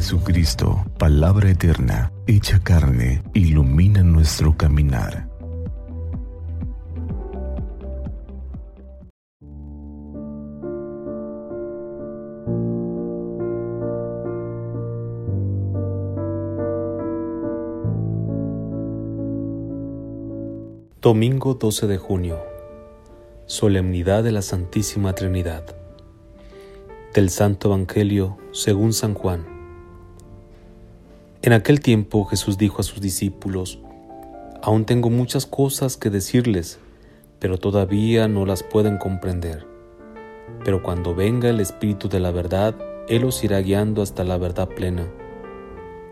Jesucristo, palabra eterna, hecha carne, ilumina nuestro caminar. Domingo 12 de junio. Solemnidad de la Santísima Trinidad. Del Santo Evangelio según San Juan. En aquel tiempo Jesús dijo a sus discípulos, Aún tengo muchas cosas que decirles, pero todavía no las pueden comprender. Pero cuando venga el Espíritu de la verdad, Él os irá guiando hasta la verdad plena,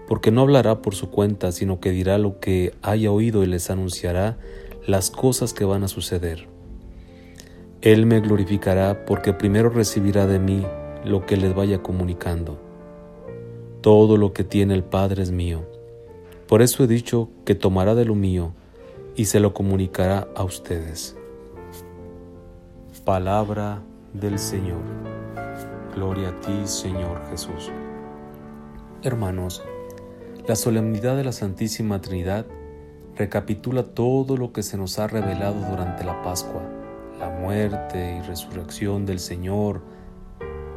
porque no hablará por su cuenta, sino que dirá lo que haya oído y les anunciará las cosas que van a suceder. Él me glorificará porque primero recibirá de mí lo que les vaya comunicando. Todo lo que tiene el Padre es mío. Por eso he dicho que tomará de lo mío y se lo comunicará a ustedes. Palabra del Señor. Gloria a ti, Señor Jesús. Hermanos, la solemnidad de la Santísima Trinidad recapitula todo lo que se nos ha revelado durante la Pascua, la muerte y resurrección del Señor,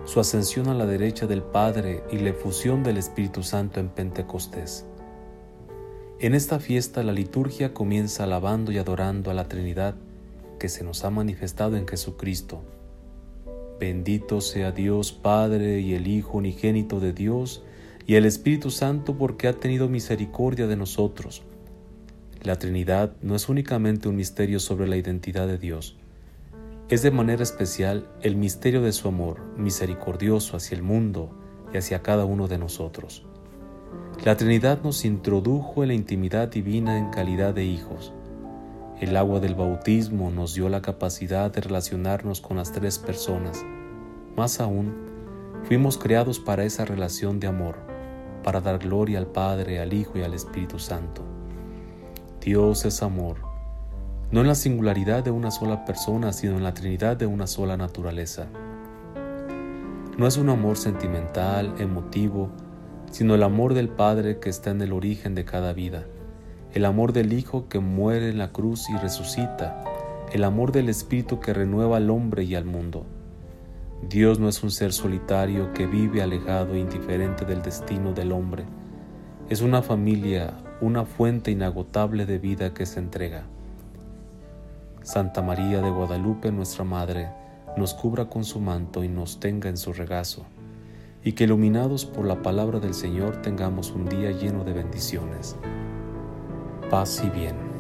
su ascensión a la derecha del Padre y la efusión del Espíritu Santo en Pentecostés. En esta fiesta la liturgia comienza alabando y adorando a la Trinidad que se nos ha manifestado en Jesucristo. Bendito sea Dios Padre y el Hijo unigénito de Dios y el Espíritu Santo porque ha tenido misericordia de nosotros la Trinidad no es únicamente un misterio sobre la identidad de Dios, es de manera especial el misterio de su amor misericordioso hacia el mundo y hacia cada uno de nosotros. La Trinidad nos introdujo en la intimidad divina en calidad de hijos. El agua del bautismo nos dio la capacidad de relacionarnos con las tres personas. Más aún, fuimos creados para esa relación de amor, para dar gloria al Padre, al Hijo y al Espíritu Santo. Dios es amor, no en la singularidad de una sola persona, sino en la Trinidad de una sola naturaleza. No es un amor sentimental, emotivo, sino el amor del Padre que está en el origen de cada vida, el amor del Hijo que muere en la cruz y resucita, el amor del Espíritu que renueva al hombre y al mundo. Dios no es un ser solitario que vive alejado e indiferente del destino del hombre. Es una familia, una fuente inagotable de vida que se entrega. Santa María de Guadalupe, nuestra Madre, nos cubra con su manto y nos tenga en su regazo, y que iluminados por la palabra del Señor tengamos un día lleno de bendiciones. Paz y bien.